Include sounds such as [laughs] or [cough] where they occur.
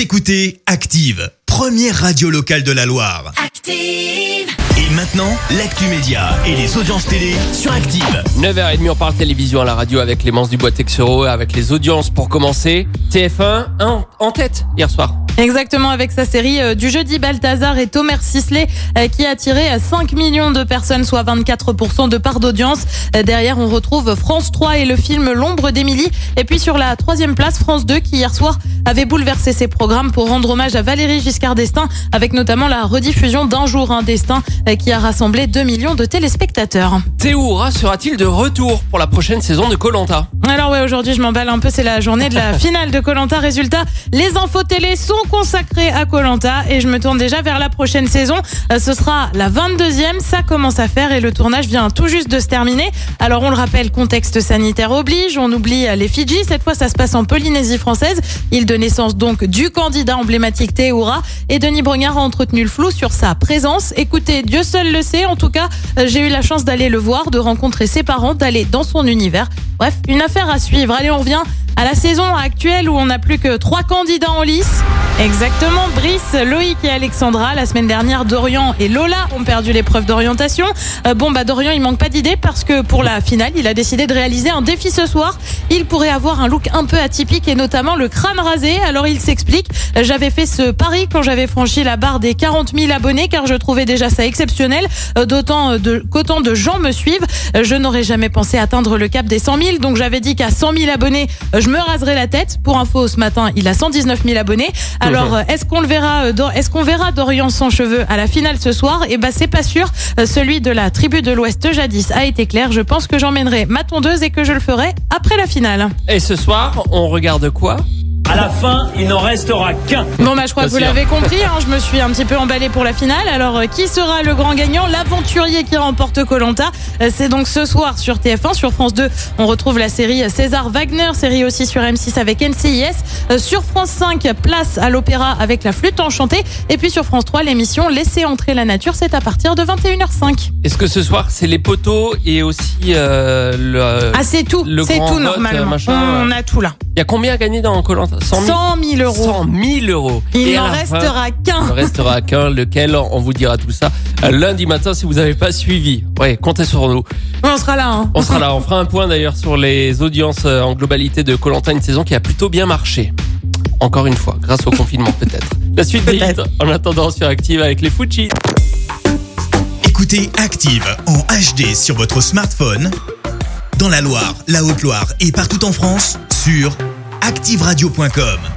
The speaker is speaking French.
Vous écoutez Active, première radio locale de la Loire. Active. Et maintenant, l'actu média et les audiences télé sur Active. 9h30, on parle télévision à la radio avec Clémence Dubois-Texero, avec les audiences pour commencer. TF1 un en tête hier soir. Exactement, avec sa série euh, du jeudi Balthazar et Thomas Sisley euh, qui a attiré 5 millions de personnes, soit 24% de part d'audience. Euh, Derrière, on retrouve France 3 et le film L'ombre d'Émilie. Et puis sur la troisième place, France 2 qui hier soir avait bouleversé ses programmes pour rendre hommage à Valérie Giscard d'Estaing avec notamment la rediffusion d'un jour un destin euh, qui a rassemblé 2 millions de téléspectateurs. Théoura sera-t-il de retour pour la prochaine saison de Colanta? Alors ouais, aujourd'hui je m'emballe un peu, c'est la journée de la [laughs] finale de Colanta. Résultat, les infos télé sont consacrées à Colanta et je me tourne déjà vers la prochaine saison. Euh, Ce sera la 22e, ça commence à faire et le tournage vient tout juste de se terminer. Alors on le rappelle, contexte sanitaire oblige, on oublie les Fidji, cette fois ça se passe en Polynésie française. De naissance donc du candidat emblématique Théoura et Denis Brognard a entretenu le flou sur sa présence. Écoutez, Dieu seul le sait, en tout cas, euh, j'ai eu la chance d'aller le voir, de rencontrer ses parents, d'aller dans son univers. Bref, une affaire à suivre. Allez, on revient à la saison actuelle où on n'a plus que trois candidats en lice. Exactement, Brice, Loïc et Alexandra. La semaine dernière, Dorian et Lola ont perdu l'épreuve d'orientation. Euh, bon, bah Dorian, il manque pas d'idées parce que pour la finale, il a décidé de réaliser un défi ce soir. Il pourrait avoir un look un peu atypique et notamment le crâne rasé. Alors il s'explique. Euh, J'avais fait ce pari quand j'avais franchi la barre des 40 000 abonnés car je trouvais déjà ça exceptionnel. Euh, D'autant de qu'autant de gens me suivent. Euh, Je n'aurais jamais pensé atteindre le cap des 100 000. Donc j'avais dit qu'à 100 000 abonnés, euh, je me raserais la tête. Pour info, ce matin, il a 119 000 abonnés. Alors euh, est-ce qu'on le verra euh, Est-ce qu'on verra Dorian sans cheveux à la finale ce soir? Eh ben c'est pas sûr. Euh, Celui de la tribu de l'Ouest jadis a été clair. Je pense que j'emmènerai ma tondeuse et que je le ferai après la finale. Et ce soir, on regarde quoi? À la fin, il n'en restera qu'un. Bon bah je crois que vous l'avez compris, hein, je me suis un petit peu emballé pour la finale. Alors euh, qui sera le grand gagnant? L'aventurier qui remporte Colanta. C'est donc ce soir sur TF1, sur France 2, on retrouve la série César Wagner, série aussi sur M6 avec NCIS. Euh, Sur France 5, place à l'opéra avec la flûte enchantée. Et puis sur France 3, l'émission Laissez entrer la nature, c'est à partir de 21h05. Est-ce que ce soir, c'est les poteaux et aussi euh, le... Ah c'est tout, c'est tout vote, normalement. machin, on a tout là. Il y a combien à gagner dans Colanta? 100 000 100 000 euros. 100 000 euros. Il n'en restera Il qu'un. ne restera qu'un, lequel on vous dira tout ça euh, lundi matin si vous n'avez pas suivi. Ouais, comptez sur nous. On sera là. Hein. On sera là, on fera un point d'ailleurs sur les audiences euh, en globalité de Colanta, une saison qui a plutôt bien marché. Encore une fois, grâce au confinement peut-être. La suite des hits Peut-être. en attendant sur Active avec les Fuji. Écoutez Active en HD sur votre smartphone, dans la Loire, la Haute-Loire et partout en France, sur activeradio.com.